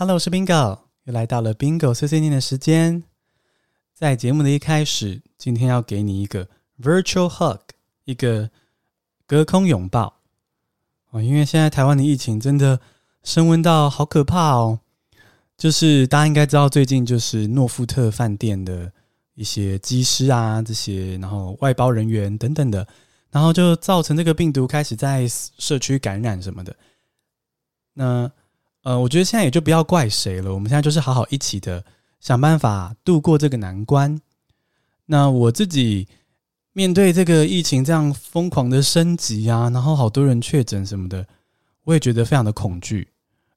Hello，我是 Bingo，又来到了 Bingo 碎碎念的时间。在节目的一开始，今天要给你一个 Virtual Hug，一个隔空拥抱。哦，因为现在台湾的疫情真的升温到好可怕哦。就是大家应该知道，最近就是诺富特饭店的一些机师啊，这些然后外包人员等等的，然后就造成这个病毒开始在社区感染什么的。那呃，我觉得现在也就不要怪谁了，我们现在就是好好一起的想办法度过这个难关。那我自己面对这个疫情这样疯狂的升级啊，然后好多人确诊什么的，我也觉得非常的恐惧。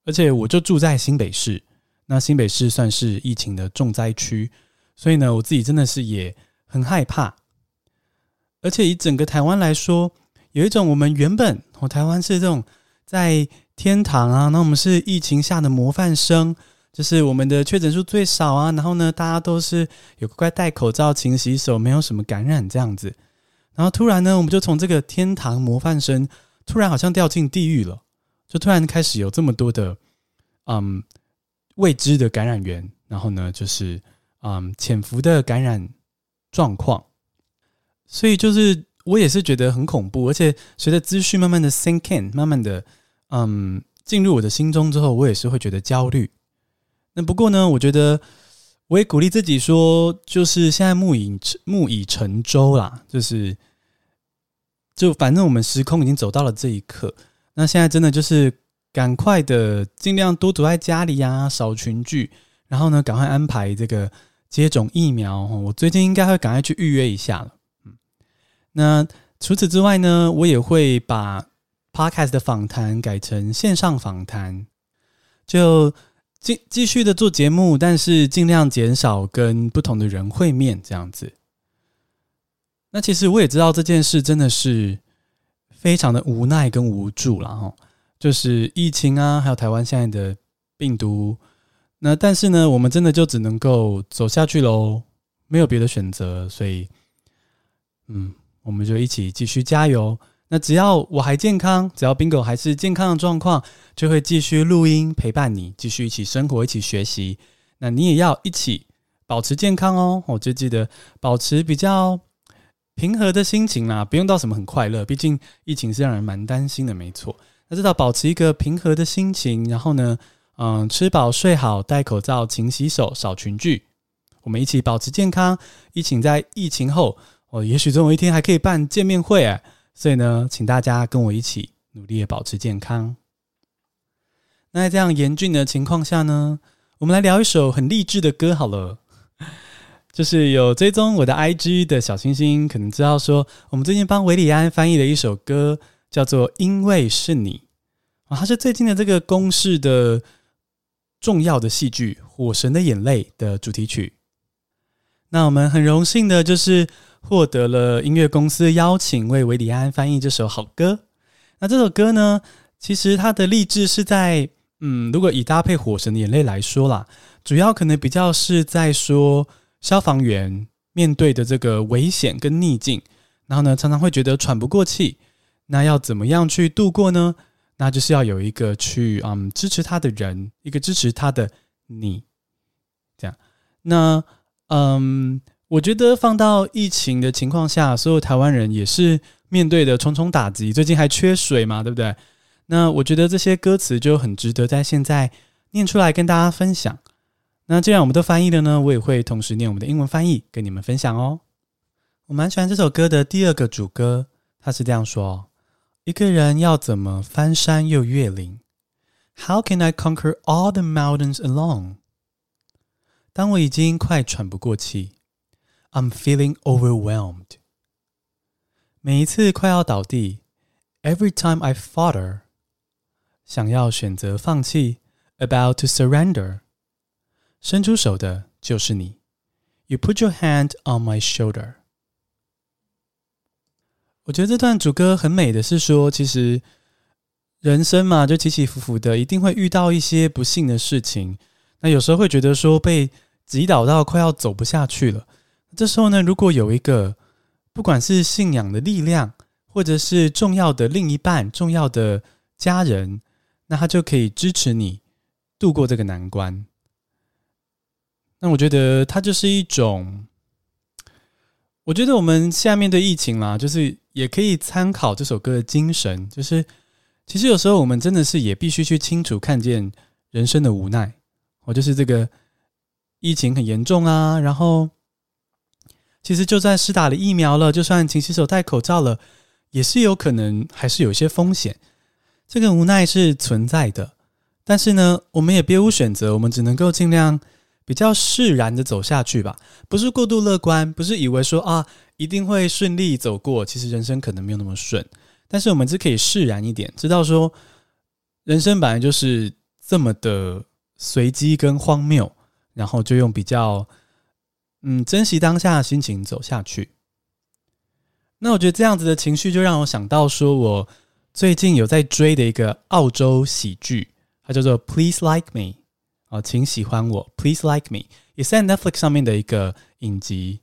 而且我就住在新北市，那新北市算是疫情的重灾区，所以呢，我自己真的是也很害怕。而且以整个台湾来说，有一种我们原本我台湾是这种在。天堂啊，那我们是疫情下的模范生，就是我们的确诊数最少啊，然后呢，大家都是有乖乖戴口罩、勤洗手，没有什么感染这样子。然后突然呢，我们就从这个天堂模范生，突然好像掉进地狱了，就突然开始有这么多的嗯未知的感染源，然后呢，就是嗯潜伏的感染状况。所以就是我也是觉得很恐怖，而且随着资讯慢慢的 sink in，慢慢的。嗯，进入我的心中之后，我也是会觉得焦虑。那不过呢，我觉得我也鼓励自己说，就是现在木已木已成舟啦，就是就反正我们时空已经走到了这一刻。那现在真的就是赶快的，尽量多躲在家里呀，少群聚，然后呢，赶快安排这个接种疫苗。我最近应该会赶快去预约一下了。嗯，那除此之外呢，我也会把。Podcast 的访谈改成线上访谈，就继继续的做节目，但是尽量减少跟不同的人会面这样子。那其实我也知道这件事真的是非常的无奈跟无助了哈，就是疫情啊，还有台湾现在的病毒。那但是呢，我们真的就只能够走下去喽，没有别的选择，所以，嗯，我们就一起继续加油。那只要我还健康，只要 Bingo 还是健康的状况，就会继续录音陪伴你，继续一起生活，一起学习。那你也要一起保持健康哦。我就记得保持比较平和的心情啦，不用到什么很快乐，毕竟疫情是让人蛮担心的，没错。那知道保持一个平和的心情，然后呢，嗯，吃饱睡好，戴口罩，勤洗手，少群聚。我们一起保持健康，一起在疫情后，哦，也许总有一天还可以办见面会哎。所以呢，请大家跟我一起努力保持健康。那在这样严峻的情况下呢，我们来聊一首很励志的歌好了。就是有追踪我的 IG 的小星星，可能知道说，我们最近帮韦礼安翻译了一首歌，叫做《因为是你》啊，它是最近的这个公式的重要的戏剧《火神的眼泪》的主题曲。那我们很荣幸的就是。获得了音乐公司邀请，为韦礼安翻译这首好歌。那这首歌呢，其实它的励志是在，嗯，如果以搭配《火神的眼泪》来说啦，主要可能比较是在说消防员面对的这个危险跟逆境，然后呢，常常会觉得喘不过气，那要怎么样去度过呢？那就是要有一个去嗯支持他的人，一个支持他的你，这样。那嗯。我觉得放到疫情的情况下，所有台湾人也是面对的重重打击。最近还缺水嘛，对不对？那我觉得这些歌词就很值得在现在念出来跟大家分享。那既然我们都翻译了呢，我也会同时念我们的英文翻译跟你们分享哦。我蛮喜欢这首歌的第二个主歌，他是这样说：一个人要怎么翻山又越岭？How can I conquer all the mountains alone？当我已经快喘不过气。I'm feeling overwhelmed。每一次快要倒地，Every time I falter，想要选择放弃，About to surrender，伸出手的就是你。You put your hand on my shoulder。我觉得这段主歌很美的是说，其实人生嘛，就起起伏伏的，一定会遇到一些不幸的事情。那有时候会觉得说，被击倒到快要走不下去了。 这时候呢，如果有一个不管是信仰的力量，或者是重要的另一半、重要的家人，那他就可以支持你，度过这个难关。那我觉得它就是一种，我觉得我们现在面对疫情啦，就是也可以参考这首歌的精神，就是其实有时候我们真的是也必须去清楚看见人生的无奈。我就是这个疫情很严重啊，然后其实就算施打了疫苗了，就算勤洗手、戴口罩了，也是有可能还是有一些风险。这个无奈是存在的，但是呢，我们也别无选择，我们只能够尽量。比较释然的走下去吧，不是过度乐观，不是以为说啊一定会顺利走过，其实人生可能没有那么顺，但是我们只可以释然一点，知道说人生本来就是这么的随机跟荒谬，然后就用比较嗯珍惜当下的心情走下去。那我觉得这样子的情绪就让我想到说，我最近有在追的一个澳洲喜剧，它叫做《Please Like Me》。哦，请喜欢我，Please like me，也是在 Netflix 上面的一个影集。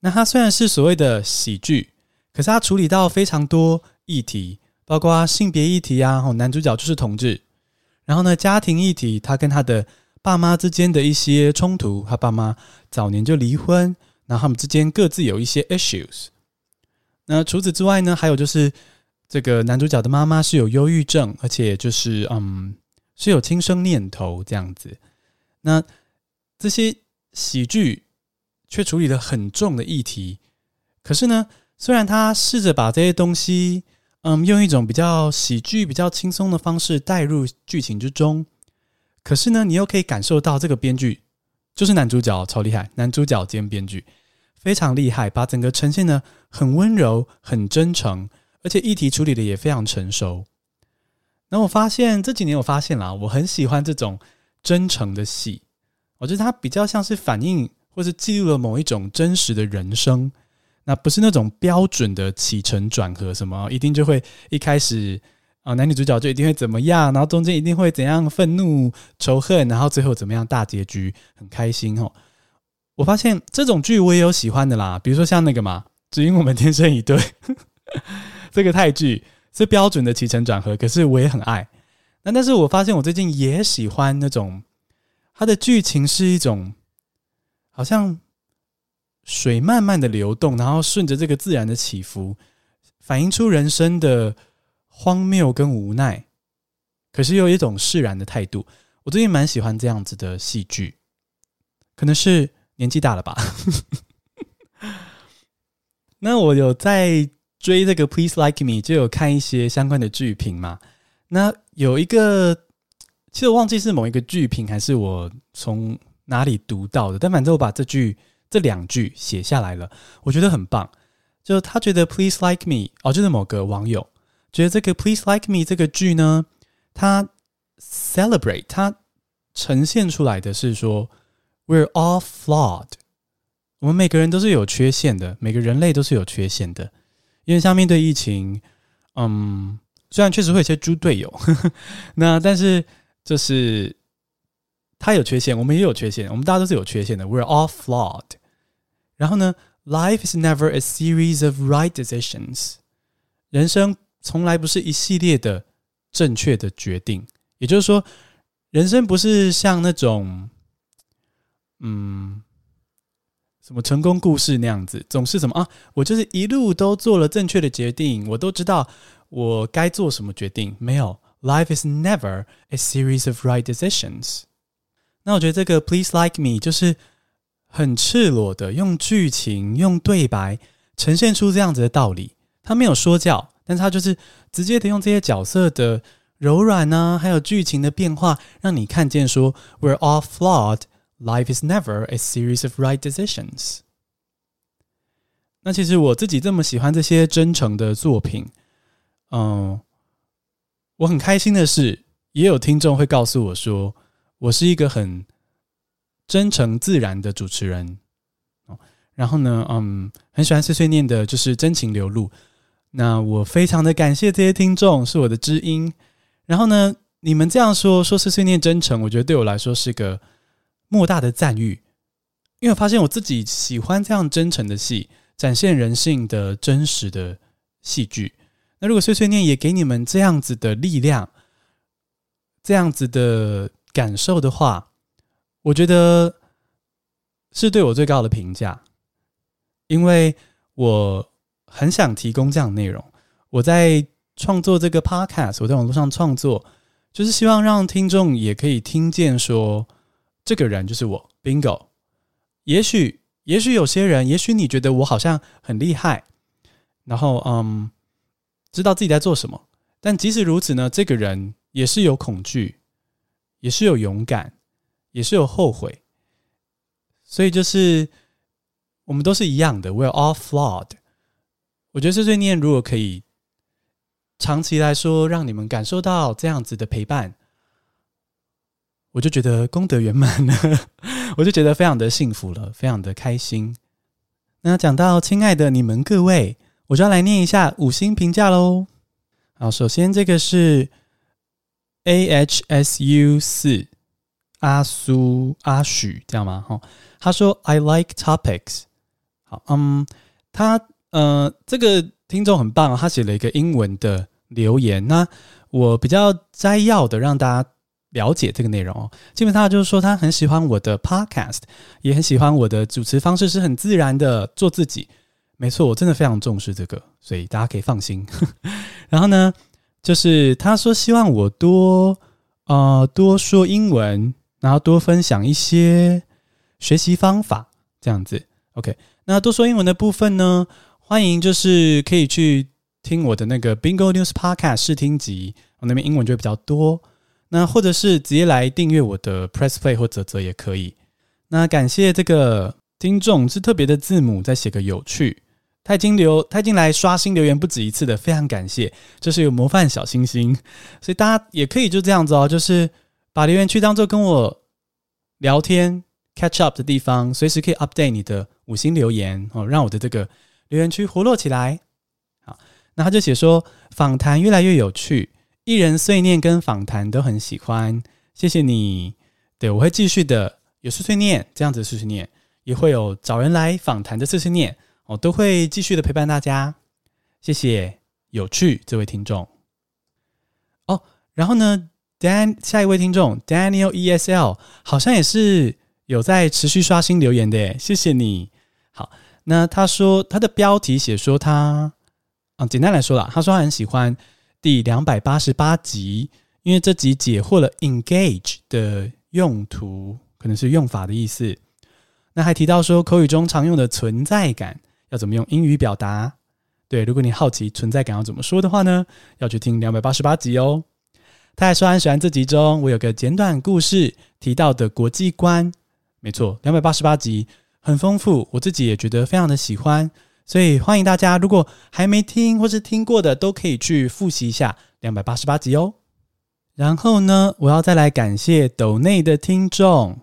那它虽然是所谓的喜剧，可是它处理到非常多议题，包括性别议题啊，男主角就是同志。然后呢，家庭议题，他跟他的爸妈之间的一些冲突，他爸妈早年就离婚，然后他们之间各自有一些 issues。那除此之外呢，还有就是这个男主角的妈妈是有忧郁症，而且就是嗯。是有轻生念头这样子，那这些喜剧却处理了很重的议题。可是呢，虽然他试着把这些东西，嗯，用一种比较喜剧、比较轻松的方式带入剧情之中，可是呢，你又可以感受到这个编剧就是男主角超厉害，男主角兼编剧非常厉害，把整个呈现的很温柔、很真诚，而且议题处理的也非常成熟。那我发现这几年，我发现啦，我很喜欢这种真诚的戏。我觉得它比较像是反映或是记录了某一种真实的人生，那不是那种标准的起承转合，什么一定就会一开始啊，男女主角就一定会怎么样，然后中间一定会怎样愤怒仇恨，然后最后怎么样大结局很开心哦。我发现这种剧我也有喜欢的啦，比如说像那个嘛，只因我们天生一对，这个泰剧。是标准的起承转合，可是我也很爱。那但是我发现我最近也喜欢那种，它的剧情是一种好像水慢慢的流动，然后顺着这个自然的起伏，反映出人生的荒谬跟无奈，可是又有一种释然的态度。我最近蛮喜欢这样子的戏剧，可能是年纪大了吧。那我有在。追这个 Please Like Me 就有看一些相关的剧评嘛。那有一个，其实我忘记是某一个剧评还是我从哪里读到的，但反正我把这句这两句写下来了，我觉得很棒。就他觉得 Please Like Me 哦，就是某个网友觉得这个 Please Like Me 这个剧呢，它 celebrate 它呈现出来的是说 We're all flawed，我们每个人都是有缺陷的，每个人类都是有缺陷的。因为像面对疫情，嗯，虽然确实会有些猪队友，呵呵，那但是就是他有缺陷，我们也有缺陷，我们大家都是有缺陷的。We're all flawed。然后呢，Life is never a series of right decisions。人生从来不是一系列的正确的决定，也就是说，人生不是像那种，嗯。什么成功故事那样子，总是什么啊？我就是一路都做了正确的决定，我都知道我该做什么决定。没有，Life is never a series of right decisions。那我觉得这个 Please Like Me 就是很赤裸的用剧情、用对白呈现出这样子的道理。他没有说教，但是他就是直接的用这些角色的柔软呢、还有剧情的变化，让你看见说 We're all flawed。Life is never a series of right decisions。那其实我自己这么喜欢这些真诚的作品，嗯，我很开心的是，也有听众会告诉我说，我是一个很真诚自然的主持人。然后呢，嗯，很喜欢碎碎念的，就是真情流露。那我非常的感谢这些听众，是我的知音。然后呢，你们这样说说碎碎念真诚，我觉得对我来说是个。莫大的赞誉，因为我发现我自己喜欢这样真诚的戏，展现人性的真实的戏剧。那如果碎碎念也给你们这样子的力量，这样子的感受的话，我觉得是对我最高的评价，因为我很想提供这样的内容。我在创作这个 podcast，我在网络上创作，就是希望让听众也可以听见说，这个人就是我，Bingo。也许，也许有些人，也许你觉得我好像很厉害，然后嗯，知道自己在做什么。但即使如此呢，这个人也是有恐惧，也是有勇敢，也是有后悔。所以就是我们都是一样的，We're all flawed。我觉得碎碎念如果可以。长期来说，让你们感受到这样子的陪伴，我就觉得功德圆满了，我就觉得非常的幸福了，非常的开心。那讲到亲爱的你们各位，我就要来念一下五星评价喽。好，首先这个是 A H S U 四阿苏阿许，这样吗？哈，他说 I like topics。好，嗯，他呃这个。听众很棒，他写了一个英文的留言。那我比较摘要的让大家了解这个内容哦。基本上就是说，他很喜欢我的 podcast，也很喜欢我的主持方式是很自然的做自己。没错，我真的非常重视这个，所以大家可以放心。然后呢，就是他说希望我多呃多说英文，然后多分享一些学习方法，这样子。OK，那多说英文的部分呢？欢迎，就是可以去听我的那个 Bingo News Podcast 试听集，我那边英文就会比较多。那或者是直接来订阅我的 Press Play 或啧啧也可以。那感谢这个听众是特别的字母，再写个有趣。他已经留，他已经来刷新留言不止一次的，非常感谢。这是有模范小星星，所以大家也可以就这样子哦，就是把留言区当做跟我聊天 catch up 的地方，随时可以 update 你的五星留言哦，让我的这个。留言区活络起来，好，那他就写说访谈越来越有趣，艺人碎念跟访谈都很喜欢，谢谢你。对，我会继续的有碎碎念这样子碎碎念，也会有找人来访谈的碎碎念，我都会继续的陪伴大家。谢谢有趣这位听众。哦，然后呢，Dan 下一位听众 Daniel ESL 好像也是有在持续刷新留言的，谢谢你。那他说他的标题写说他啊，简单来说啦，他说他很喜欢第两百八十八集，因为这集解惑了 engage 的用途，可能是用法的意思。那还提到说口语中常用的存在感要怎么用英语表达？对，如果你好奇存在感要怎么说的话呢，要去听两百八十八集哦。他还说很喜欢这集中我有个简短故事提到的国际观，没错，两百八十八集。很丰富，我自己也觉得非常的喜欢，所以欢迎大家，如果还没听或是听过的，都可以去复习一下两百八十八集哦。然后呢，我要再来感谢斗内的听众。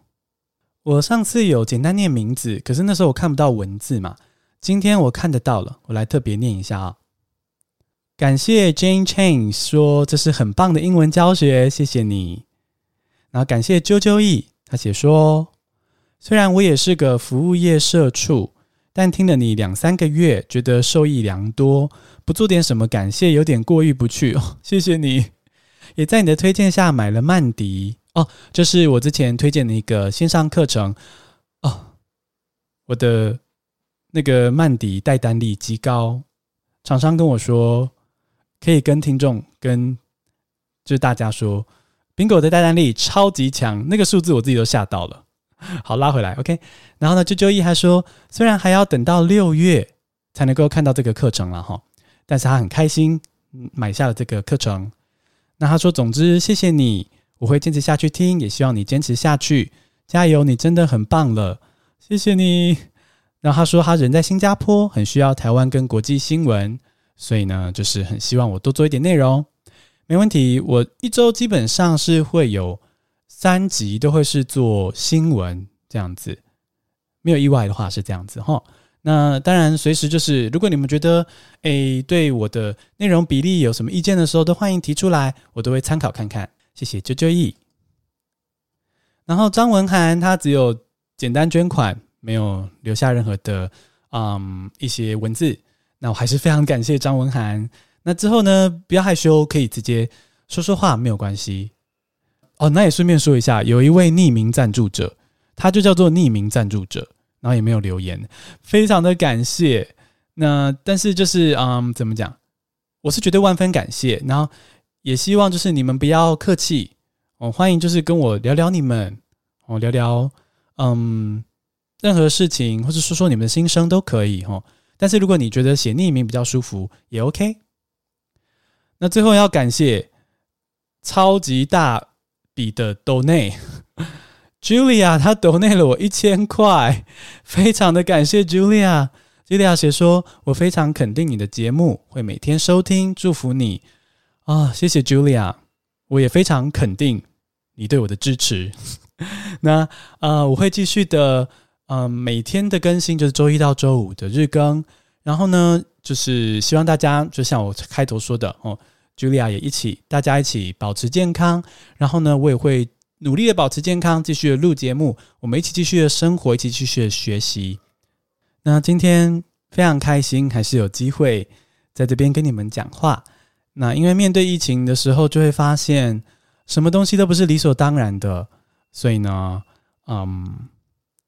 我上次有简单念名字，可是那时候我看不到文字嘛，今天我看得到了，我来特别念一下啊。感谢 Jane Chang 说这是很棒的英文教学，谢谢你。然后感谢啾啾易，他写说。虽然我也是个服务业社畜，但听了你两三个月，觉得受益良多。不做点什么感谢，有点过意不去哦。谢谢你，也在你的推荐下买了曼迪哦，这是我之前推荐的一个线上课程哦。我的那个曼迪带单率极高，厂商跟我说可以跟听众跟就是大家说，Bingo 的带单率超级强，那个数字我自己都吓到了。好，拉回来，OK。然后呢，啾啾一还说，虽然还要等到六月才能够看到这个课程了哈，但是他很开心买下了这个课程。那他说，总之谢谢你，我会坚持下去听，也希望你坚持下去，加油，你真的很棒了，谢谢你。然后他说，他人在新加坡，很需要台湾跟国际新闻，所以呢，就是很希望我多做一点内容。没问题，我一周基本上是会有。三集都会是做新闻这样子，没有意外的话是这样子哈。那当然，随时就是如果你们觉得诶对我的内容比例有什么意见的时候，都欢迎提出来，我都会参考看看。谢谢啾啾易。然后张文涵他只有简单捐款，没有留下任何的嗯一些文字。那我还是非常感谢张文涵。那之后呢，不要害羞，可以直接说说话，没有关系。哦，那也顺便说一下，有一位匿名赞助者，他就叫做匿名赞助者，然后也没有留言，非常的感谢。那但是就是嗯，怎么讲？我是绝对万分感谢，然后也希望就是你们不要客气哦，欢迎就是跟我聊聊你们哦，聊聊嗯任何事情，或者说说你们的心声都可以哦。但是如果你觉得写匿名比较舒服，也 OK。那最后要感谢超级大你的 donate，Julia 她 donate 了我一千块，非常的感谢 Julia。Julia 写说：“我非常肯定你的节目，会每天收听，祝福你啊！谢谢 Julia，我也非常肯定你对我的支持。那呃，我会继续的，嗯、呃，每天的更新就是周一到周五的日更。然后呢，就是希望大家就像我开头说的哦，Julia 也一起，大家一起保持健康。然后呢，我也会努力的保持健康，继续的录节目，我们一起继续的生活，一起继续的学习。”那今天非常开心，还是有机会在这边跟你们讲话。那因为面对疫情的时候，就会发现什么东西都不是理所当然的，所以呢，嗯，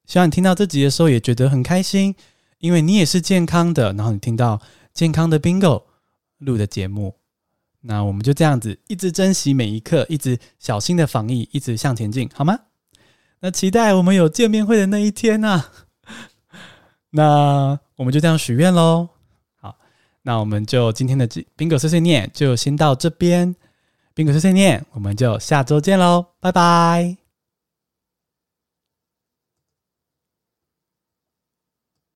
希望你听到这集的时候也觉得很开心，因为你也是健康的，然后你听到健康的 Bingo 录的节目，那我们就这样子一直珍惜每一刻，一直小心的防疫，一直向前进，好吗？那期待我们有见面会的那一天呢、啊。那我们就这样许愿喽。好，那我们就今天的 Bingo 碎碎念就先到这边。冰狗碎碎念，我们就下周见喽，拜拜。